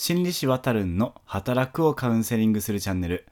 心理師わたるんの働くをカウンセリングするチャンネル。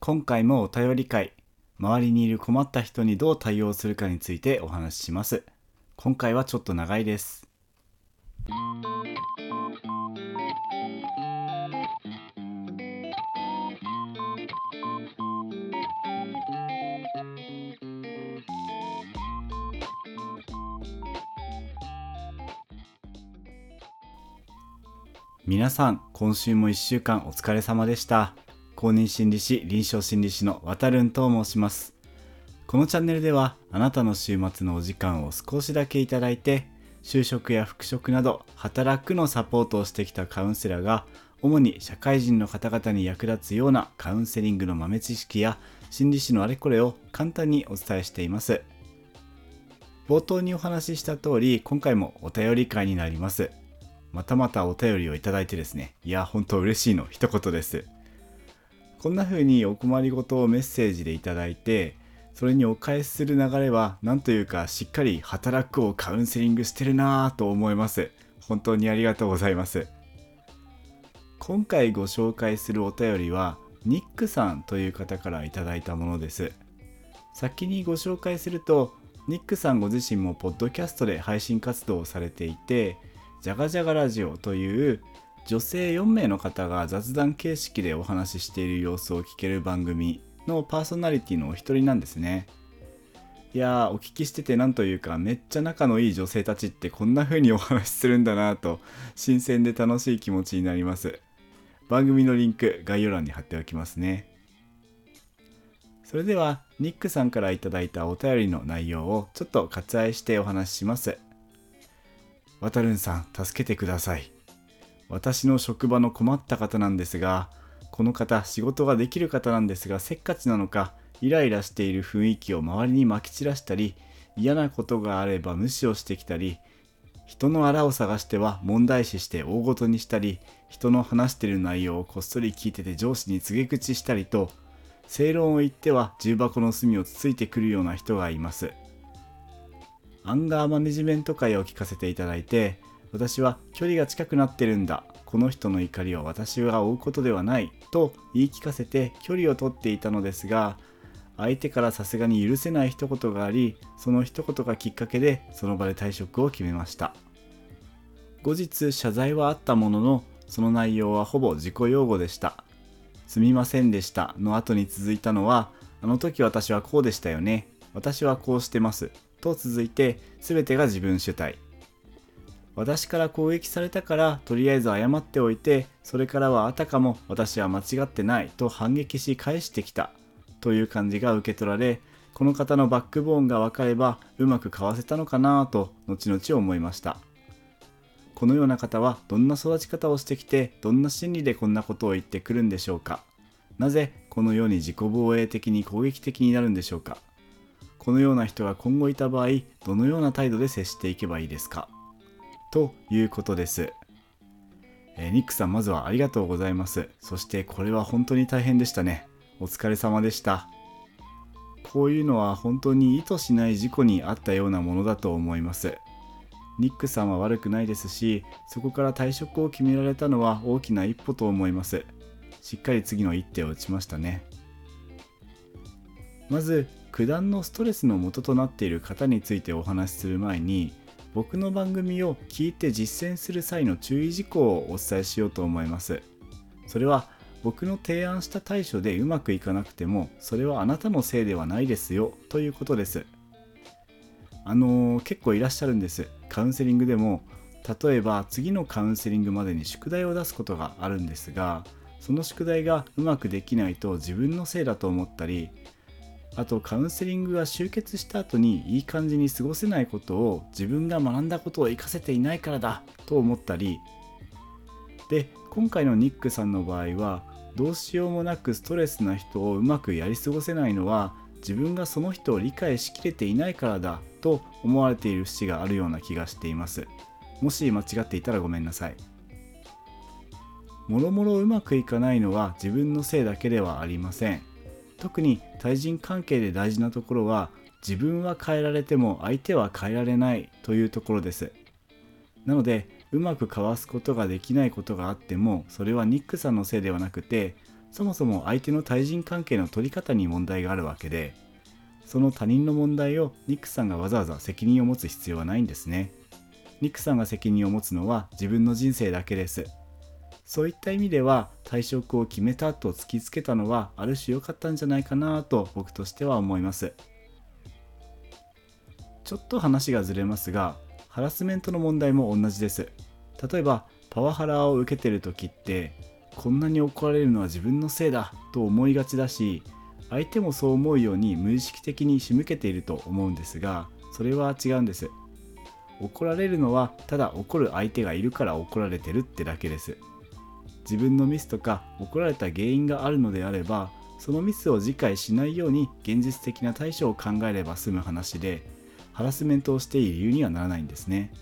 今回もお便り会。周りにいる困った人にどう対応するかについてお話しします。今回はちょっと長いです。皆さん今週も1週間お疲れ様でした。公認心理師臨床心理師の渡るんと申します。このチャンネルではあなたの週末のお時間を少しだけいただいて就職や復職など働くのサポートをしてきたカウンセラーが主に社会人の方々に役立つようなカウンセリングの豆知識や心理師のあれこれを簡単にお伝えしています。冒頭にお話しした通り今回もお便り会になります。またまたお便りをいただいてですね、いや、本当嬉しいの一言です。こんな風にお困りごとをメッセージでいただいて、それにお返しする流れは、なんというかしっかり働くをカウンセリングしてるなぁと思います。本当にありがとうございます。今回ご紹介するお便りは、ニックさんという方からいただいたものです。先にご紹介すると、ニックさんご自身もポッドキャストで配信活動をされていて、じゃがじゃがラジオという女性4名の方が雑談形式でお話ししている様子を聞ける番組のパーソナリティのお一人なんですね。いやーお聞きしててなんというかめっちゃ仲のいい女性たちってこんな風にお話しするんだなと新鮮で楽しい気持ちになります。番組のリンク概要欄に貼っておきますね。それではニックさんから頂いたお便りの内容をちょっと割愛してお話しします。わたるんさん、助けてください。私の職場の困った方なんですが、この方、仕事ができる方なんですが、せっかちなのか、イライラしている雰囲気を周りにまき散らしたり、嫌なことがあれば無視をしてきたり、人のあらを探しては問題視して大ごとにしたり、人の話してる内容をこっそり聞いてて上司に告げ口したりと、正論を言っては重箱の隅をつついてくるような人がいます。アンガーマネジメント会を聞かせていただいて私は距離が近くなってるんだ。この人の怒りを私が追うことではないと言い聞かせて距離をとっていたのですが相手からさすがに許せない一言がありその一言がきっかけでその場で退職を決めました。後日謝罪はあったもののその内容はほぼ自己擁護でしたすみませんでしたの後に続いたのはあの時私はこうでしたよね。私はこうしてます。と続いて全てが自分主体。私から攻撃されたからとりあえず謝っておいてそれからはあたかも私は間違ってないと反撃し返してきたという感じが受け取られこの方のバックボーンが分かればうまくかわせたのかなと後々思いました。このような方はどんな育ち方をしてきてどんな心理でこんなことを言ってくるんでしょうか。なぜこのように自己防衛的に攻撃的になるんでしょうか。このような人が今後いた場合どのような態度で接していけばいいですか？ということです、えー、ニックさんまずはありがとうございます。そしてこれは本当に大変でしたね。お疲れ様でした。こういうのは本当に意図しない事故にあったようなものだと思います。ニックさんは悪くないですしそこから退職を決められたのは大きな一歩と思います。しっかり次の一手を打ちましたね。まず九段のストレスの元となっている方についてお話しする前に僕の番組を聞いて実践する際の注意事項をお伝えしようと思います。それは僕の提案した対処でうまくいかなくてもそれはあなたのせいではないですよということです。あのー、結構いらっしゃるんです。カウンセリングでも例えば次のカウンセリングまでに宿題を出すことがあるんですがその宿題がうまくできないと自分のせいだと思ったりあとカウンセリングが終結した後にいい感じに過ごせないことを自分が学んだことを活かせていないからだと思ったり。で今回のニックさんの場合はどうしようもなくストレスな人をうまくやり過ごせないのは自分がその人を理解しきれていないからだと思われている節があるような気がしています。もし間違っていたらごめんなさい。もろもろうまくいかないのは自分のせいだけではありません。特に対人関係で大事なところは自分は変えられても相手は変えられないというところです。なのでうまく交わすことができないことがあってもそれはニックさんのせいではなくてそもそも相手の対人関係の取り方に問題があるわけでその他人の問題をニックさんがわざわざ責任を持つ必要はないんですね。ニックさんが責任を持つのは自分の人生だけです。そういった意味では退職を決めたと突きつけたのはある種良かったんじゃないかなと僕としては思います。ちょっと話がずれますがハラスメントの問題も同じです。例えばパワハラを受けてる時ってこんなに怒られるのは自分のせいだと思いがちだし相手もそう思うように無意識的に仕向けていると思うんですがそれは違うんです。怒られるのはただ怒る相手がいるから怒られてるってだけです。自分のミスとか怒られた原因があるのであればそのミスを次回しないように現実的な対処を考えれば済む話でハラスメントをしている理由にはならないんですね。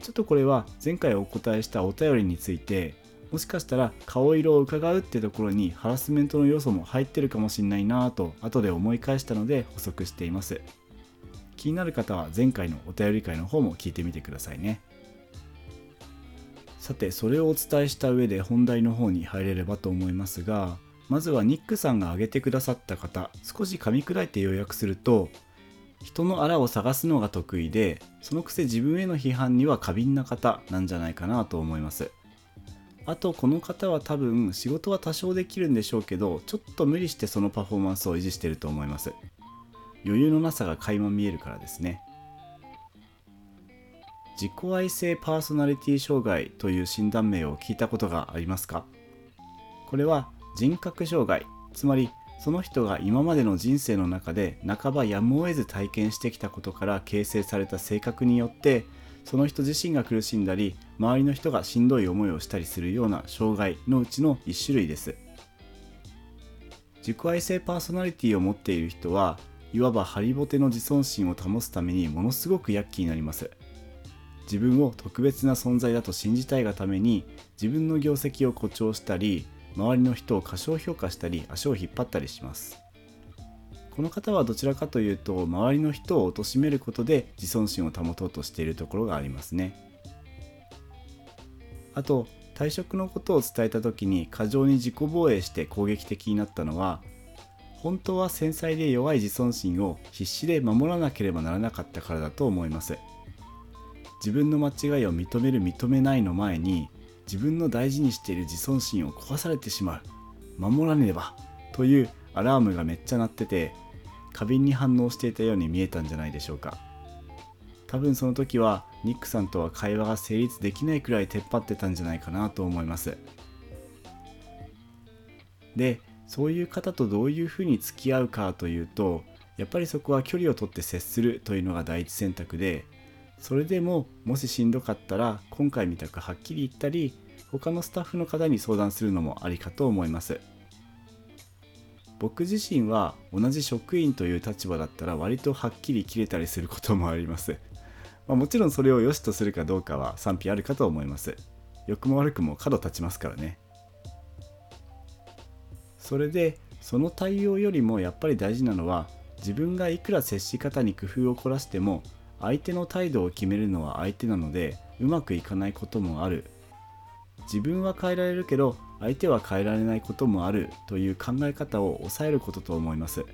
ちょっとこれは前回お答えしたお便りについてもしかしたら顔色を伺うってところにハラスメントの要素も入ってるかもしれないなぁと後で思い返したので補足しています。気になる方は前回のお便り会の方も聞いてみてくださいね。さてそれをお伝えした上で本題の方に入れればと思いますがまずはニックさんが挙げてくださった方少し噛み砕いて要約すると人のあらを探すのが得意でそのくせ自分への批判には過敏な方なんじゃないかなと思います。あとこの方は多分仕事は多少できるんでしょうけどちょっと無理してそのパフォーマンスを維持してると思います。余裕のなさが垣間見えるからですね。自己愛性パーソナリティ障害という診断名を聞いたことがありますか？これは人格障害つまりその人が今までの人生の中で半ばやむを得ず体験してきたことから形成された性格によってその人自身が苦しんだり周りの人がしんどい思いをしたりするような障害のうちの一種類です。自己愛性パーソナリティを持っている人はいわばハリボテの自尊心を保つためにものすごく躍起になります。自分を特別な存在だと信じたいがために自分の業績を誇張したり周りの人を過小評価したり足を引っ張ったりします。この方はどちらかというと周りの人を貶めることで自尊心を保とうとしているところがありますね。あと退職のことを伝えた時に過剰に自己防衛して攻撃的になったのは本当は繊細で弱い自尊心を必死で守らなければならなかったからだと思います。自分の間違いを認める認めないの前に自分の大事にしている自尊心を壊されてしまう。守らねばというアラームがめっちゃ鳴ってて過敏に反応していたように見えたんじゃないでしょうか。多分その時はニックさんとは会話が成立できないくらい出っ張ってたんじゃないかなと思います。でそういう方とどういうふうに付き合うかというとやっぱりそこは距離をとって接するというのが第一選択でそれでももししんどかったら今回みたくはっきり言ったり他のスタッフの方に相談するのもありかと思います。僕自身は同じ職員という立場だったら割とはっきり切れたりすることもあります。まあ、もちろんそれを良しとするかどうかは賛否あるかと思います。良くも悪くも角立ちますからね。それでその対応よりもやっぱり大事なのは自分がいくら接し方に工夫を凝らしても相手の態度を決めるのは相手なのでうまくいかないこともある。自分は変えられるけど相手は変えられないこともあるという考え方を抑えることと思います。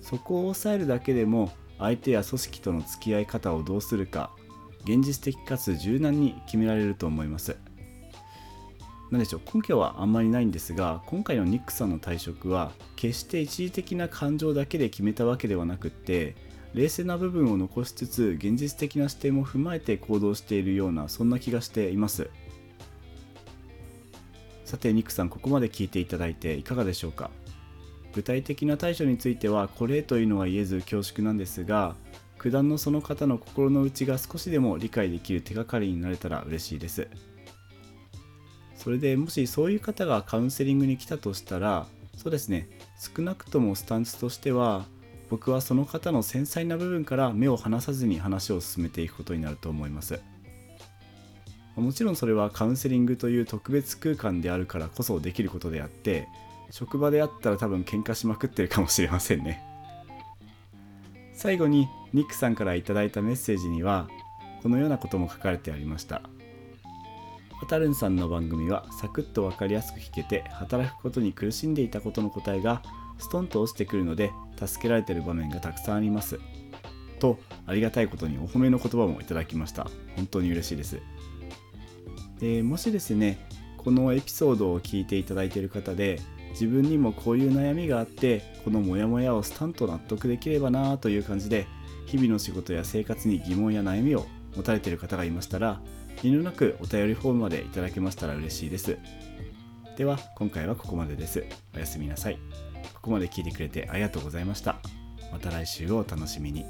そこを抑えるだけでも相手や組織との付き合い方をどうするか現実的かつ柔軟に決められると思います。何でしょう根拠はあんまりないんですが今回のニックさんの退職は決して一時的な感情だけで決めたわけではなくって冷静な部分を残しつつ現実的な視点も踏まえて行動しているようなそんな気がしています。さてニックさんここまで聞いていただいていかがでしょうか？具体的な対処についてはこれというのは言えず恐縮なんですが九段のその方の心の内が少しでも理解できる手がかりになれたら嬉しいです。それでもしそういう方がカウンセリングに来たとしたらそうですね。少なくともスタンスとしては僕はその方の繊細な部分から目を離さずに話を進めていくことになると思います。もちろんそれはカウンセリングという特別空間であるからこそできることであって職場であったら多分喧嘩しまくってるかもしれませんね。最後にニックさんから頂いたメッセージにはこのようなことも書かれてありました。わたるんさんの番組はサクッと分かりやすく聞けて働くことに苦しんでいたことの答えがストンと落ちてくるので助けられてる場面がたくさんあります。とありがたいことにお褒めの言葉もいただきました。本当に嬉しいです。でもしですねこのエピソードを聞いていただいている方で自分にもこういう悩みがあってこのモヤモヤをスタンと納得できればなという感じで日々の仕事や生活に疑問や悩みを持たれている方がいましたら遠慮なくお便りフォームまでいただけましたら嬉しいです。では今回はここまでです。おやすみなさい。こまで聞いてくれてありがとうございました。また来週をお楽しみに。